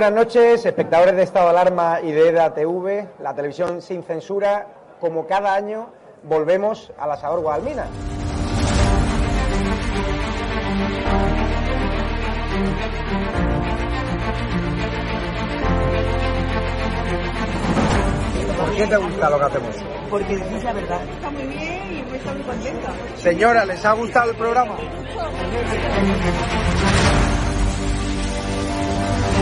buenas noches, espectadores de Estado de Alarma y de EDA TV, la televisión sin censura. Como cada año, volvemos a la Sabor Guadalmina. ¿Por qué te gusta lo que hacemos? Porque decís la verdad. Está muy bien y me está muy contenta. Señora, ¿les ha gustado el programa?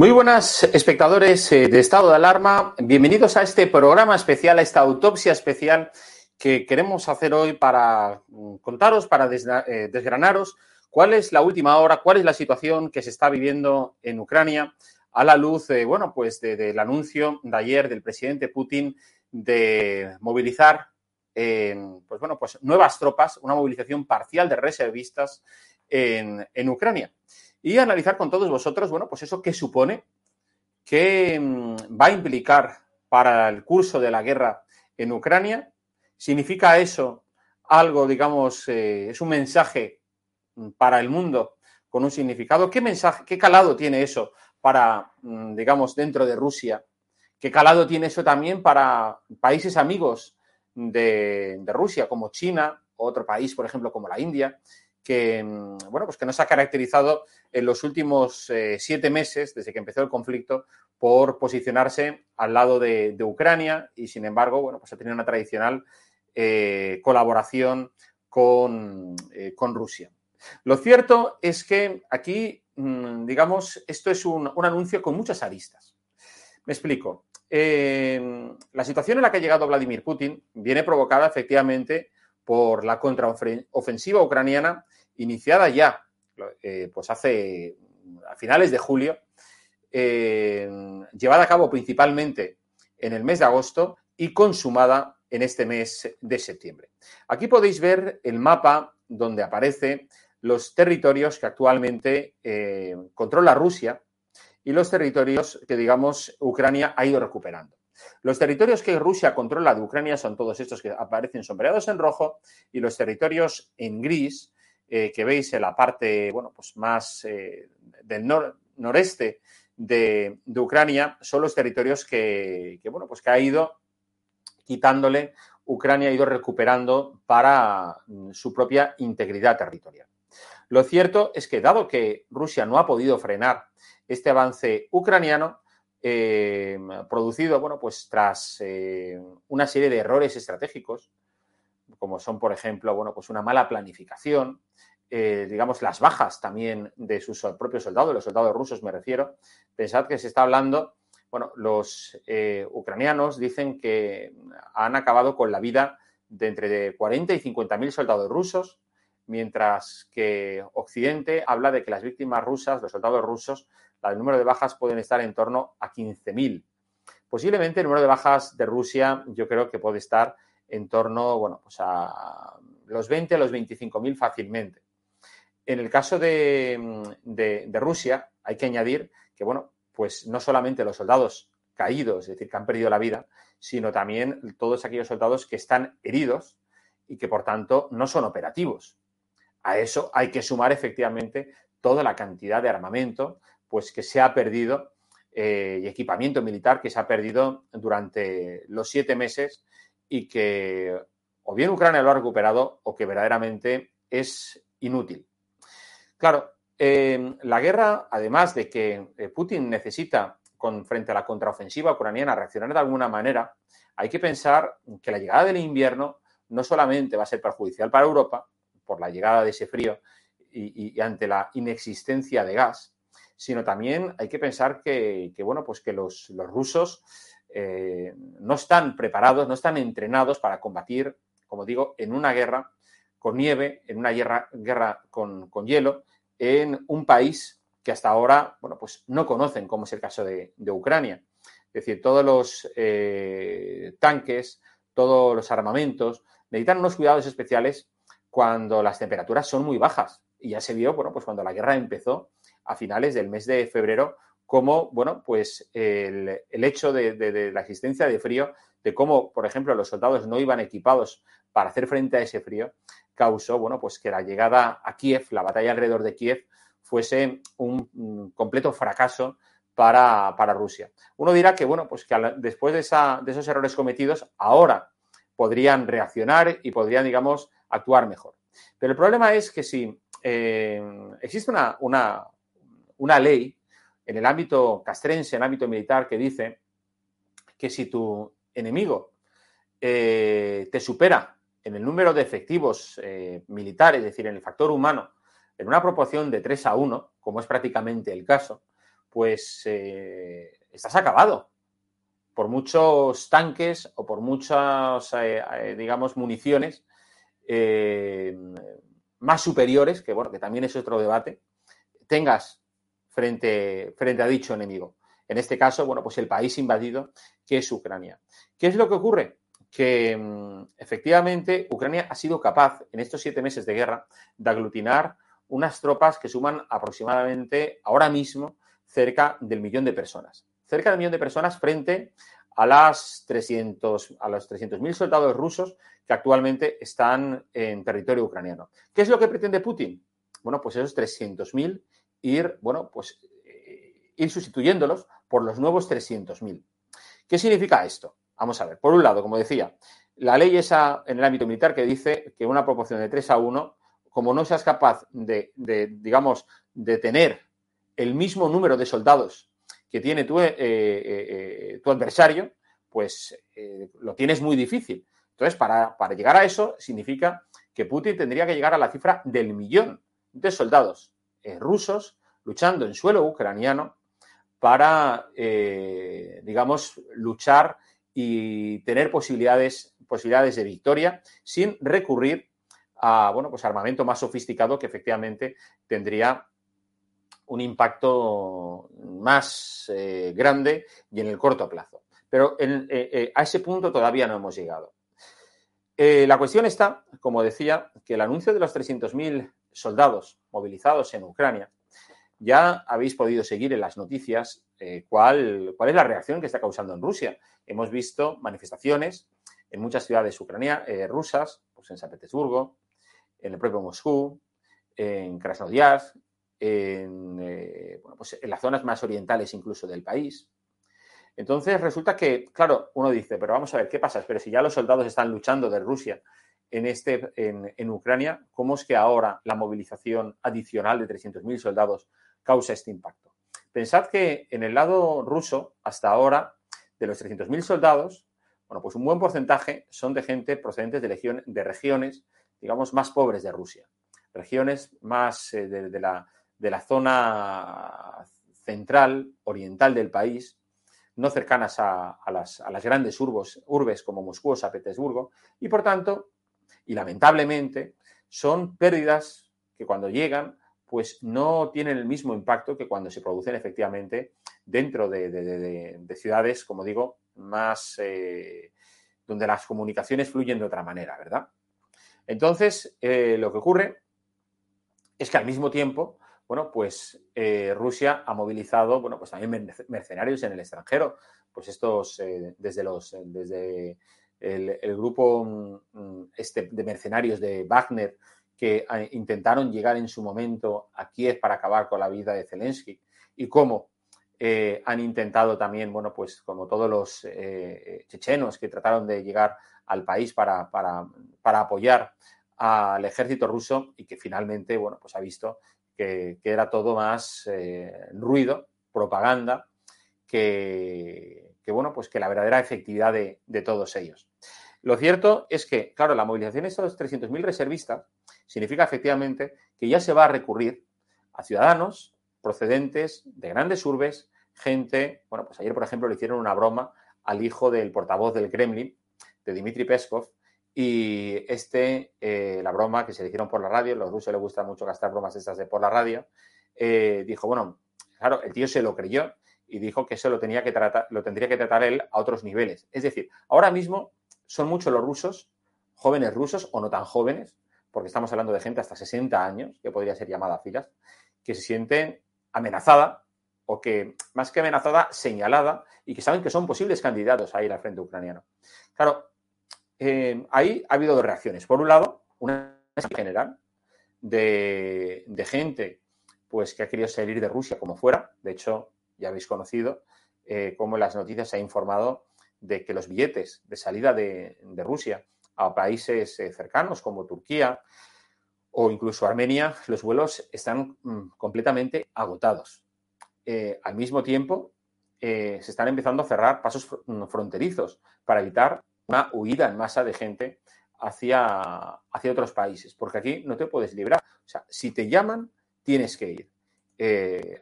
Muy buenas espectadores eh, de Estado de Alarma, bienvenidos a este programa especial, a esta autopsia especial que queremos hacer hoy para mm, contaros, para eh, desgranaros cuál es la última hora, cuál es la situación que se está viviendo en Ucrania a la luz, eh, bueno, pues de- del anuncio de ayer del presidente Putin de movilizar, eh, pues bueno, pues nuevas tropas, una movilización parcial de reservistas en, en Ucrania y analizar con todos vosotros, bueno, pues eso qué supone, qué mm, va a implicar para el curso de la guerra en Ucrania. ¿Significa eso algo, digamos, eh, es un mensaje mm, para el mundo con un significado? ¿Qué mensaje, qué calado tiene eso para, mm, digamos, dentro de Rusia? ¿Qué calado tiene eso también para países amigos de, de Rusia, como China, otro país, por ejemplo, como la India? Que, mm, bueno, pues que nos ha caracterizado en los últimos eh, siete meses, desde que empezó el conflicto, por posicionarse al lado de, Ucrania y, sin embargo, bueno, pues ha tenido una tradicional eh, colaboración con, eh, con Rusia. Lo cierto es que aquí, mm, digamos, esto es un, un anuncio con muchas aristas. Me explico. Eh, la situación en la que ha llegado Vladimir Putin viene provocada efectivamente por la contraofensiva ucraniana iniciada ya, eh, pues hace a finales de julio, eh, llevada a cabo principalmente en el mes de agosto y consumada en este mes de septiembre. Aquí podéis ver el mapa donde aparecen los territorios que actualmente eh, controla Rusia y los territorios que, digamos, Ucrania ha ido recuperando. Los territorios que Rusia controla de Ucrania son todos estos que aparecen sombreados en rojo y los territorios en gris eh, que veis en la parte bueno, pues más eh, del nor noreste de, Ucrania son los territorios que, bueno, pues que ha ido quitándole, Ucrania ha ido recuperando para mm, su propia integridad territorial. Lo cierto es que dado que Rusia no ha podido frenar este avance ucraniano, eh, producido, bueno, pues tras una serie de errores estratégicos, como son, por ejemplo, bueno, pues una mala planificación, eh, digamos, las bajas también de sus propios soldados, los soldados rusos me refiero. Pensad que se está hablando, bueno, los eh, ucranianos dicen que han acabado con la vida de entre 40 y 50 mil soldados rusos, mientras que Occidente habla de que las víctimas rusas, los soldados rusos, el número de bajas pueden estar en torno a 15.000. Posiblemente el número de bajas de Rusia yo creo que puede estar en torno, bueno, pues a los 20 a los 25.000 fácilmente. En el caso de, de, de, Rusia, hay que añadir que, bueno, pues no solamente los soldados caídos, es decir, que han perdido la vida, sino también todos aquellos soldados que están heridos y que, por tanto, no son operativos. A eso hay que sumar efectivamente toda la cantidad de armamento pues, que se ha perdido eh, y equipamiento militar que se ha perdido durante los siete meses y que o bien Ucrania lo ha recuperado o que verdaderamente es inútil. Claro, eh, la guerra, además de que eh, Putin necesita, con, frente a la contraofensiva ucraniana, reaccionar de alguna manera, hay que pensar que la llegada del invierno no solamente va a ser perjudicial para Europa, por la llegada de ese frío y, ante la inexistencia de gas, sino también hay que pensar que, bueno, pues que los, rusos eh, no están preparados, no están entrenados para combatir, como digo, en una guerra con nieve, en una guerra, guerra con, con hielo, en un país que hasta ahora, bueno, pues no conocen, como es el caso de, Ucrania. Es decir, todos los eh, tanques, todos los armamentos necesitan unos cuidados especiales cuando las temperaturas son muy bajas. Y ya se vio, bueno, pues cuando la guerra empezó a finales del mes de febrero, como, bueno, pues el, hecho de, de, la existencia de frío, de cómo, por ejemplo, los soldados no iban equipados para hacer frente a ese frío, causó, bueno, pues que la llegada a Kiev, la batalla alrededor de Kiev, fuese un, completo fracaso para, Rusia. Uno dirá que, bueno, pues que después de, esos errores cometidos, ahora podrían reaccionar y podrían, digamos, actuar mejor. Pero el problema es que si eh, existe una, una, ley en el ámbito castrense, en el ámbito militar, que dice que si tu enemigo eh, te supera en el número de efectivos eh, militares, es decir, en el factor humano, en una proporción de 3 a 1, como es prácticamente el caso, pues eh, estás acabado. Por muchos tanques o por muchas, digamos, municiones más superiores, que bueno, que también es otro debate, tengas frente, frente a dicho enemigo. En este caso, bueno, pues el país invadido, que es Ucrania. ¿Qué es lo que ocurre? que mm, efectivamente Ucrania ha sido capaz en estos siete meses de guerra de aglutinar unas tropas que suman aproximadamente ahora mismo cerca del millón de personas. Cerca del millón de personas frente a, las 300, a los 300.000 soldados rusos que actualmente están en territorio ucraniano. ¿Qué es lo que pretende Putin? Bueno, pues esos 300.000 ir, bueno, pues eh, ir sustituyéndolos por los nuevos 300.000. ¿Qué significa esto? Vamos a ver, por un lado, como decía, la ley esa en el ámbito militar que dice que una proporción de 3 a 1, como no seas capaz de, digamos, de tener el mismo número de soldados que tiene tu, eh, eh, tu adversario, pues lo tienes muy difícil. Entonces, para, para, llegar a eso, significa que Putin tendría que llegar a la cifra del millón de soldados rusos luchando en suelo ucraniano para, digamos, luchar y tener posibilidades, posibilidades de victoria sin recurrir a bueno, pues armamento más sofisticado que efectivamente tendría un impacto más eh, grande y en el corto plazo. Pero eh, eh, a ese punto todavía no hemos llegado. la cuestión está, como decía, que el anuncio de los 300.000 soldados movilizados en Ucrania ya habéis podido seguir en las noticias cuál, cuál es la reacción que está causando en Rusia. Hemos visto manifestaciones en muchas ciudades ucranianas, eh, rusas, pues en San Petersburgo, en el propio Moscú, en Krasnoyarsk, en, eh, pues en las zonas más orientales incluso del país. Entonces resulta que, claro, uno dice, pero vamos a ver, ¿qué pasa? Pero si ya los soldados están luchando de Rusia en, este, en, en Ucrania, ¿cómo es que ahora la movilización adicional de 300.000 soldados causa este impacto? Pensad que en el lado ruso, hasta ahora, de los 300.000 soldados, bueno, pues un buen porcentaje son de gente procedentes de, regiones, digamos, más pobres de Rusia. Regiones más eh, de, la, de, la, zona central, oriental del país, no cercanas a, las, a las, grandes urbos, urbes como Moscú o San Petersburgo, y por tanto, y lamentablemente, son pérdidas que cuando llegan pues no tienen el mismo impacto que cuando se producen efectivamente dentro de, ciudades, como digo, más eh, donde las comunicaciones fluyen de otra manera, ¿verdad? Entonces, eh, lo que ocurre es que al mismo tiempo, bueno, pues eh, Rusia ha movilizado, bueno, pues también mercenarios en el extranjero, pues estos, desde los, desde el, grupo mm, este de mercenarios de Wagner, que ah, intentaron llegar en su momento a Kiev para acabar con la vida de Zelensky y cómo eh, han intentado también, bueno, pues como todos los eh, eh, chechenos que trataron de llegar al país para, para, apoyar al ejército ruso y que finalmente, bueno, pues ha visto que, era todo más ruido, propaganda, que, bueno, pues que la verdadera efectividad de, de todos ellos. Lo cierto es que, claro, la movilización de estos 300.000 reservistas significa efectivamente que ya se va a recurrir a ciudadanos procedentes de grandes urbes, gente, bueno, pues ayer, por ejemplo, le hicieron una broma al hijo del portavoz del Kremlin, de Dmitry Peskov, y este, eh, la broma que se le hicieron por la radio, a los rusos les gusta mucho gastar bromas estas de por la radio, eh, dijo, bueno, claro, el tío se lo creyó y dijo que eso lo, tenía que tratar, lo tendría que tratar él a otros niveles. Es decir, ahora mismo son muchos los rusos, jóvenes rusos o no tan jóvenes, porque estamos hablando de gente hasta 60 años, que podría ser llamada a filas, que se sienten amenazada o que, más que amenazada, señalada y que saben que son posibles candidatos a ir al frente ucraniano. Claro, eh, ahí ha habido dos reacciones. Por un lado, una general de, gente pues, que ha querido salir de Rusia como fuera. De hecho, ya habéis conocido eh, cómo las noticias se ha informado de que los billetes de salida de, Rusia a países eh, cercanos como Turquía o incluso Armenia, los vuelos están mm, completamente agotados. Eh, al mismo tiempo, eh, se están empezando a cerrar pasos mm, fronterizos para evitar una huida en masa de gente hacia, hacia otros países, porque aquí no te puedes librar. O sea, si te llaman, tienes que ir.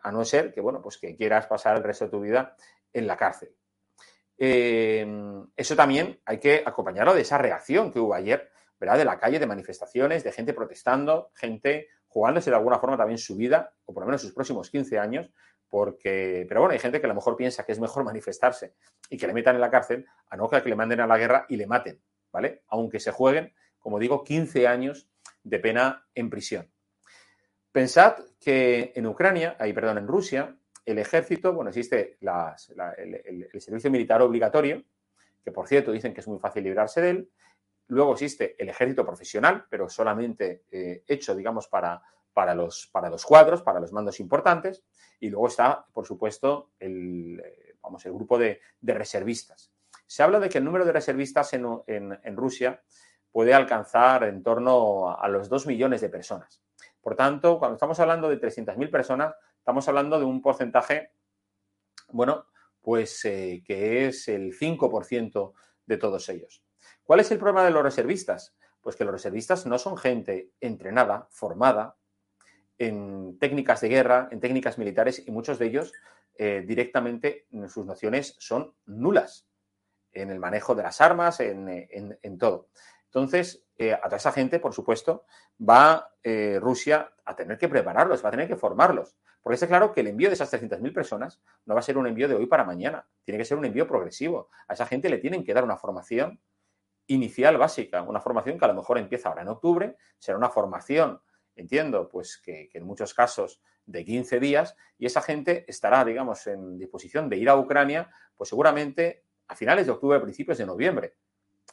a no ser que, bueno, pues que quieras pasar el resto de tu vida en la cárcel. Em, eso también hay que acompañarlo de esa reacción que hubo ayer, ¿verdad? De la calle, de manifestaciones, de gente protestando, gente jugándose de alguna forma también su vida, o por lo menos sus próximos 15 años, porque, pero bueno, hay gente que a lo mejor piensa que es mejor manifestarse y que le metan en la cárcel a no que le manden a la guerra y le maten, ¿vale? Aunque se jueguen, como digo, 15 años de pena en prisión. Pensad que en Ucrania, ahí perdón, en Rusia, el ejército, bueno, existe el, servicio militar obligatorio, que por cierto dicen que es muy fácil librarse de él. Luego existe el ejército profesional, pero solamente eh, hecho, digamos, para, para, los, para los cuadros, para los mandos importantes. Y luego está, por supuesto, el, vamos, el grupo de, reservistas. Se habla de que el número de reservistas en, en Rusia puede alcanzar en torno a los 2 millones de personas. Por tanto, cuando estamos hablando de 300.000 personas, estamos hablando de un porcentaje, bueno, pues eh, que es el 5% de todos ellos. ¿Cuál es el problema de los reservistas? Pues que los reservistas no son gente entrenada, formada en técnicas de guerra, en técnicas militares y muchos de ellos eh, directamente sus nociones son nulas en el manejo de las armas, en, todo. Entonces, eh, a toda esa gente, por supuesto, va Rusia a tener que prepararlos, va a tener que formarlos. Porque está claro que el envío de esas 300.000 personas no va a ser un envío de hoy para mañana, tiene que ser un envío progresivo. A esa gente le tienen que dar una formación inicial básica, una formación que a lo mejor empieza ahora en octubre, será una formación, entiendo, pues que, en muchos casos de 15 días, y esa gente estará, digamos, en disposición de ir a Ucrania, pues seguramente a finales de octubre, principios de noviembre.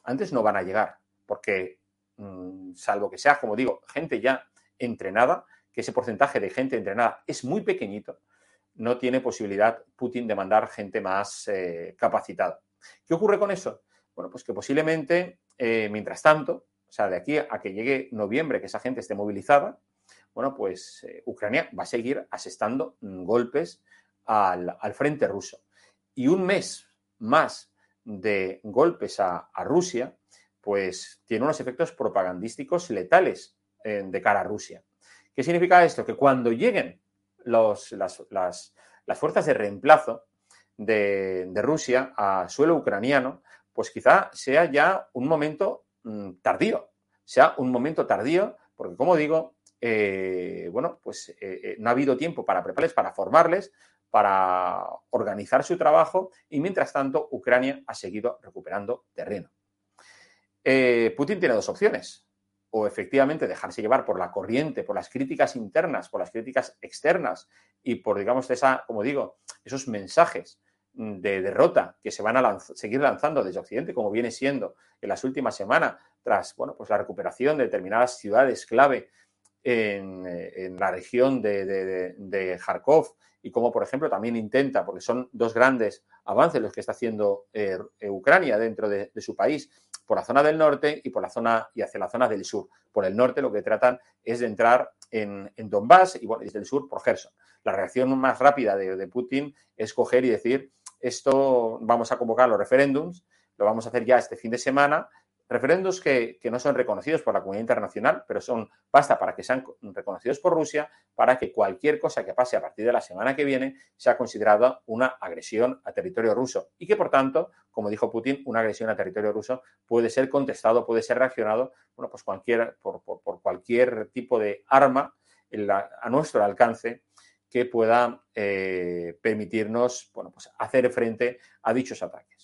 Antes no van a llegar, porque mm, salvo que sea, como digo, gente ya entrenada, que ese porcentaje de gente entrenada es muy pequeñito, no tiene posibilidad Putin de mandar gente más eh, capacitada. ¿Qué ocurre con eso? Bueno, pues que posiblemente, eh, mientras tanto, o sea, de aquí a que llegue noviembre, que esa gente esté movilizada, bueno, pues eh, Ucrania va a seguir asestando golpes al, frente ruso. Y un mes más de golpes a, Rusia, pues tiene unos efectos propagandísticos letales de cara a Rusia. ¿Qué significa esto? Que cuando lleguen las, fuerzas de reemplazo de, Rusia a suelo ucraniano, pues quizá sea ya un momento mm, tardío, sea un momento tardío, porque como digo, eh, bueno, pues eh, eh, no ha habido tiempo para prepararles, para formarles, para organizar su trabajo y mientras tanto Ucrania ha seguido recuperando terreno. Putin tiene dos opciones. O efectivamente dejarse llevar por la corriente, por las críticas internas, por las críticas externas y por, digamos, esa, como digo, esos mensajes de derrota que se van a seguir lanzando desde Occidente, como viene siendo en las últimas semanas, tras bueno, pues la recuperación de determinadas ciudades clave en, la región de, Kharkov y como, por ejemplo, también intenta, porque son dos grandes avances los que está haciendo eh, Ucrania dentro de, su país, por la zona del norte y por la zona y hacia la zona del sur. Por el norte lo que tratan es de entrar en, en Donbass y bueno, desde el sur por Gerson. La reacción más rápida de, de Putin es coger y decir esto vamos a convocar los referéndums, lo vamos a hacer ya este fin de semana referendos que, no son reconocidos por la comunidad internacional, pero son basta para que sean reconocidos por Rusia para que cualquier cosa que pase a partir de la semana que viene sea considerada una agresión a territorio ruso y que por tanto, como dijo Putin, una agresión a territorio ruso puede ser contestado, puede ser reaccionado, bueno, pues cualquier, por, por, cualquier tipo de arma a nuestro alcance que pueda eh, permitirnos, bueno, pues hacer frente a dichos ataques.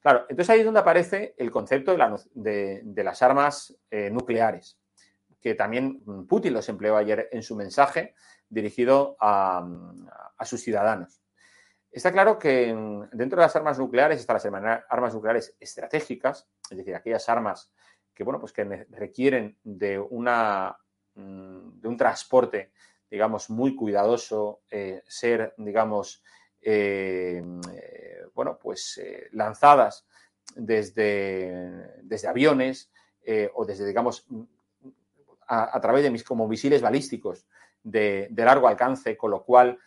Claro, entonces ahí es donde aparece el concepto de, la, de, de las armas eh, nucleares, que también Putin los empleó ayer en su mensaje dirigido a, sus ciudadanos. Está claro que dentro de las armas nucleares están las armas nucleares estratégicas, es decir, aquellas armas que, bueno, pues que requieren de, una, de un transporte, digamos, muy cuidadoso, eh, ser, digamos, eh, bueno, pues eh, lanzadas desde, desde aviones eh, o desde, digamos, a, a, través de mis como misiles balísticos de, largo alcance, con lo cual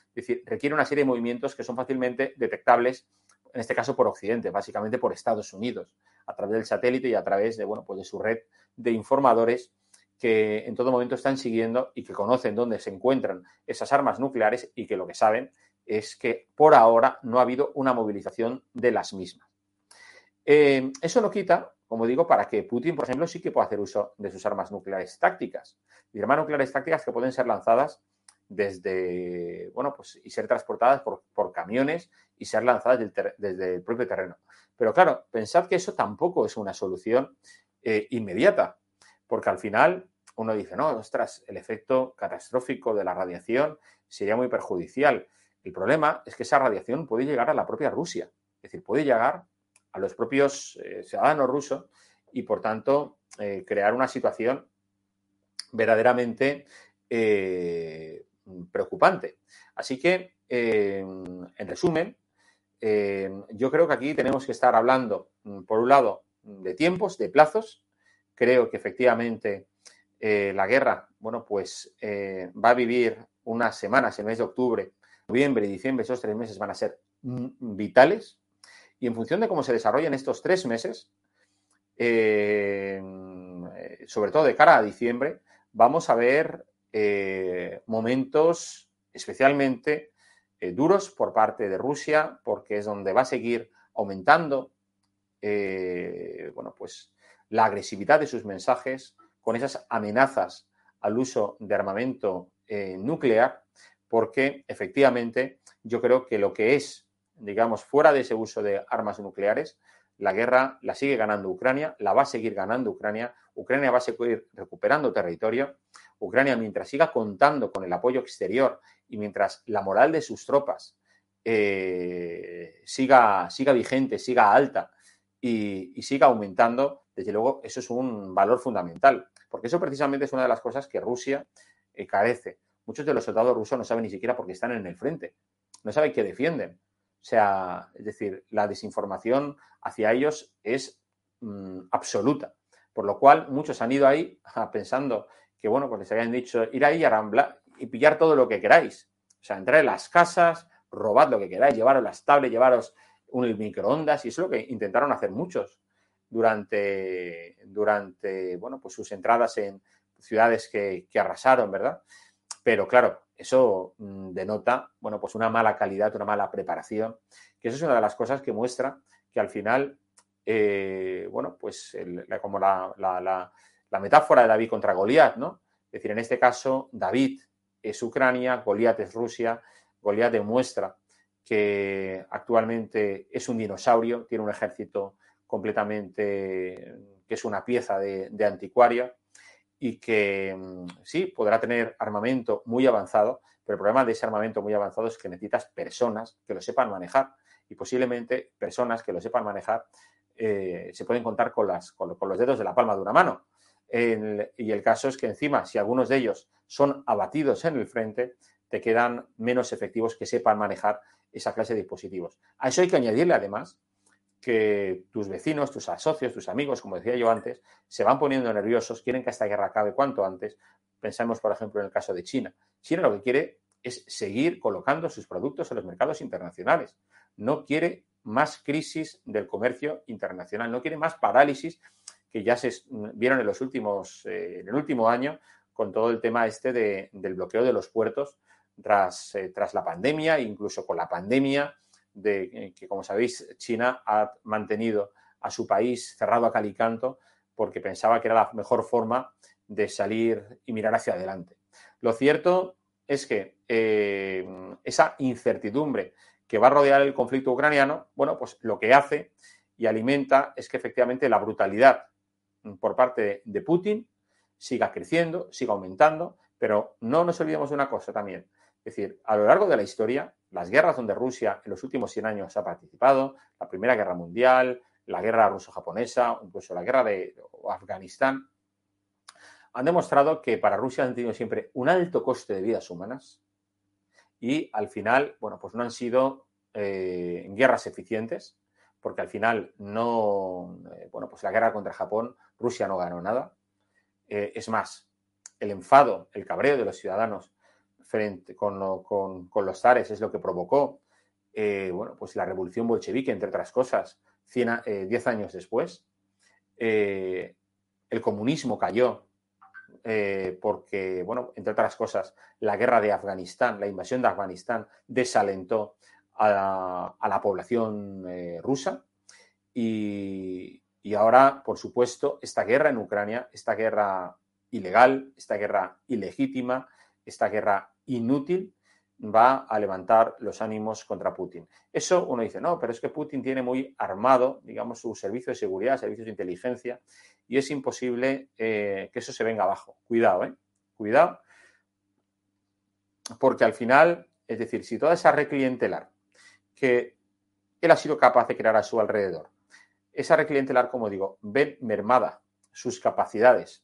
requiere una serie de movimientos que son fácilmente detectables, en este caso por Occidente, básicamente por Estados Unidos, a través del satélite y a través de, bueno, pues de su red de informadores que en todo momento están siguiendo y que conocen dónde se encuentran esas armas nucleares y que lo que saben es que por ahora no ha habido una movilización de las mismas. Eh, eso no quita, como digo, para que Putin, por ejemplo, sí que pueda hacer uso de sus armas nucleares tácticas. Y armas nucleares tácticas que pueden ser lanzadas desde, bueno, pues y ser transportadas por, camiones y ser lanzadas desde el propio terreno. Pero claro, pensad que eso tampoco es una solución eh, inmediata, porque al final uno dice, no, ostras, el efecto catastrófico de la radiación sería muy perjudicial. El problema es que esa radiación puede llegar a la propia Rusia, es decir, puede llegar a los propios eh, ciudadanos rusos y, por tanto, eh, crear una situación verdaderamente eh, preocupante. Así que, en resumen, yo creo que aquí tenemos que estar hablando, por un lado, de tiempos, de plazos. Creo que efectivamente la guerra, bueno, pues va a vivir unas semanas, el mes de octubre, noviembre y diciembre, esos tres meses van a ser vitales. Y en función de cómo se desarrollen estos tres meses, eh, sobre todo de cara a diciembre, vamos a ver eh, momentos especialmente eh, duros por parte de Rusia, porque es donde va a seguir aumentando bueno, pues, la agresividad de sus mensajes con esas amenazas al uso de armamento nuclear porque efectivamente yo creo que lo que es, digamos, fuera de ese uso de armas nucleares, la guerra la sigue ganando Ucrania, la va a seguir ganando Ucrania, Ucrania va a seguir recuperando territorio, Ucrania mientras siga contando con el apoyo exterior y mientras la moral de sus tropas eh, siga, siga vigente, siga alta y, siga aumentando, desde luego eso es un valor fundamental, porque eso precisamente es una de las cosas que Rusia eh, carece muchos de los soldados rusos no saben ni siquiera por qué están en el frente, no saben qué defienden. O sea, es decir, la desinformación hacia ellos es mmm, absoluta. Por lo cual, muchos han ido ahí pensando que, bueno, pues les habían dicho ir ahí a Rambla y pillar todo lo que queráis. O sea, entrar en las casas, robad lo que queráis, llevaros las tablets, llevaros un microondas, y eso es lo que intentaron hacer muchos durante, durante bueno, pues sus entradas en ciudades que arrasaron, ¿verdad? Pero claro, eso mm, denota, bueno, pues una mala calidad, una mala preparación, que eso es una de las cosas que muestra que al final, eh, bueno, pues el, como la, la, la, la, metáfora de David contra Goliat, ¿no? Es decir, en este caso, David es Ucrania, Goliat es Rusia, Goliat demuestra que actualmente es un dinosaurio, tiene un ejército completamente que es una pieza de, de anticuaria y que mm, sí, podrá tener armamento muy avanzado, pero el problema de ese armamento muy avanzado es que necesitas personas que lo sepan manejar y posiblemente personas que lo sepan manejar eh, se pueden contar con, las, con, con, los dedos de la palma de una mano. Y el caso es que encima, si algunos de ellos son abatidos en el frente, te quedan menos efectivos que sepan manejar esa clase de dispositivos. A eso hay que añadirle además que tus vecinos, tus socios, tus amigos, como decía yo antes, se van poniendo nerviosos, quieren que esta guerra acabe cuanto antes. Pensemos, por ejemplo, en el caso de China. China lo que quiere es seguir colocando sus productos en los mercados internacionales. No quiere más crisis del comercio internacional, no quiere más parálisis que ya se vieron en los últimos, eh, en el último año con todo el tema este del bloqueo de los puertos tras, eh, tras la pandemia, incluso con la pandemia, de eh, que, como sabéis, China ha mantenido a su país cerrado a calicanto porque pensaba que era la mejor forma de salir y mirar hacia adelante. Lo cierto es que esa incertidumbre que va a rodear el conflicto ucraniano, bueno, pues lo que hace y alimenta es que efectivamente la brutalidad por parte de Putin siga creciendo, siga aumentando, pero no nos olvidemos de una cosa también. Es decir, a lo largo de la historia, las guerras donde Rusia en los últimos 100 años ha participado, la Primera Guerra Mundial, la guerra ruso-japonesa, incluso la guerra de Afganistán, han demostrado que para Rusia han tenido siempre un alto coste de vidas humanas y al final, bueno, pues no han sido eh, guerras eficientes, porque al final no, eh, bueno, pues la guerra contra Japón, Rusia no ganó nada. Eh, es más, el enfado, el cabreo de los ciudadanos frente con, los zares es lo que provocó, eh, bueno, pues la revolución bolchevique, entre otras cosas, diez años después. el comunismo cayó porque, bueno, entre otras cosas, la guerra de Afganistán, la invasión de Afganistán desalentó a la, población eh, rusa. Y, ahora, por supuesto, esta guerra en Ucrania, esta guerra ilegal, esta guerra ilegítima, esta guerra inútil, va a levantar los ánimos contra Putin. Eso uno dice, no, pero es que Putin tiene muy armado, digamos, su servicio de seguridad, servicios de inteligencia, y es imposible eh, que eso se venga abajo. Cuidado, ¿eh? Cuidado, porque al final, es decir, si toda esa red clientelar que él ha sido capaz de crear a su alrededor. Esa red clientelar, como digo, ven mermada sus capacidades,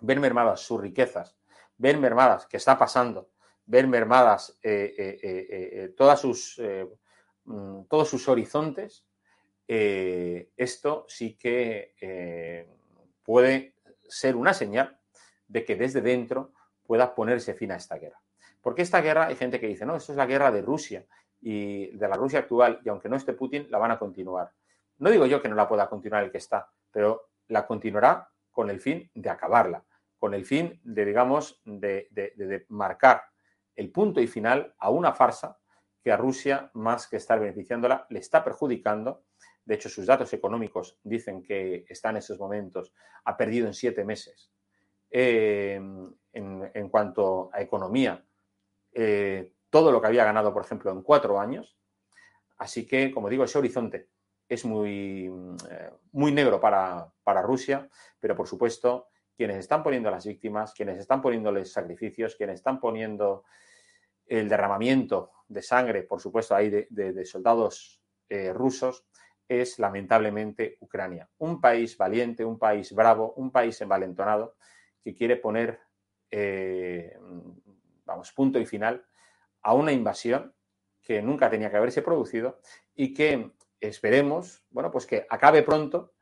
ven mermadas sus riquezas, ven mermadas qué está pasando, ven mermadas eh, eh, eh, todas sus, mm, todos sus horizontes, esto sí que puede ser una señal de que desde dentro pueda ponerse fin a esta guerra. Porque esta guerra hay gente que dice, no, esto es la guerra de Rusia y de la Rusia actual, y aunque no esté Putin, la van a continuar. No digo yo que no la pueda continuar el que está, pero la continuará con el fin de acabarla, con el fin de, digamos, de, marcar el punto y final a una farsa que a Rusia, más que estar beneficiándola, le está perjudicando. De hecho, sus datos económicos dicen que está en esos momentos, ha perdido en siete meses. Eh, en, cuanto a economía, eh, todo lo que había ganado, por ejemplo, en cuatro años. Así que, como digo, ese horizonte es muy, eh, muy negro para, Rusia, pero por supuesto, quienes están poniendo las víctimas, quienes están poniéndoles sacrificios, quienes están poniendo el derramamiento de sangre, por supuesto, ahí de, soldados eh, rusos, es lamentablemente Ucrania. Un país valiente, un país bravo, un país envalentonado que quiere poner, eh, vamos, punto y final a una invasión que nunca tenía que haberse producido y que esperemos, bueno, pues que acabe pronto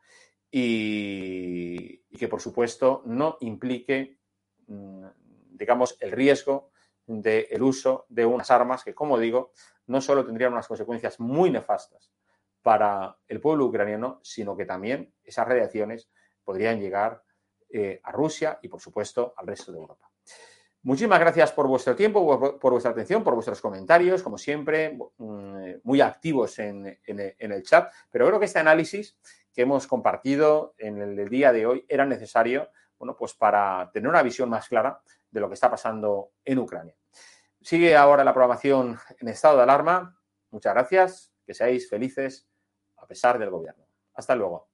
y, que por supuesto no implique, mm, digamos, el riesgo del uso de unas armas que, como digo, no solo tendrían unas consecuencias muy nefastas para el pueblo ucraniano, sino que también esas radiaciones podrían llegar eh, a Rusia y, por supuesto, al resto de Europa. Muchísimas gracias por vuestro tiempo, por, vuestra atención, por vuestros comentarios, como siempre, mm, muy activos en, el chat. Pero creo que este análisis que hemos compartido en el día de hoy era necesario, bueno, pues para tener una visión más clara de lo que está pasando en Ucrania. Sigue ahora la programación en estado de alarma. Muchas gracias, que seáis felices a pesar del gobierno. Hasta luego.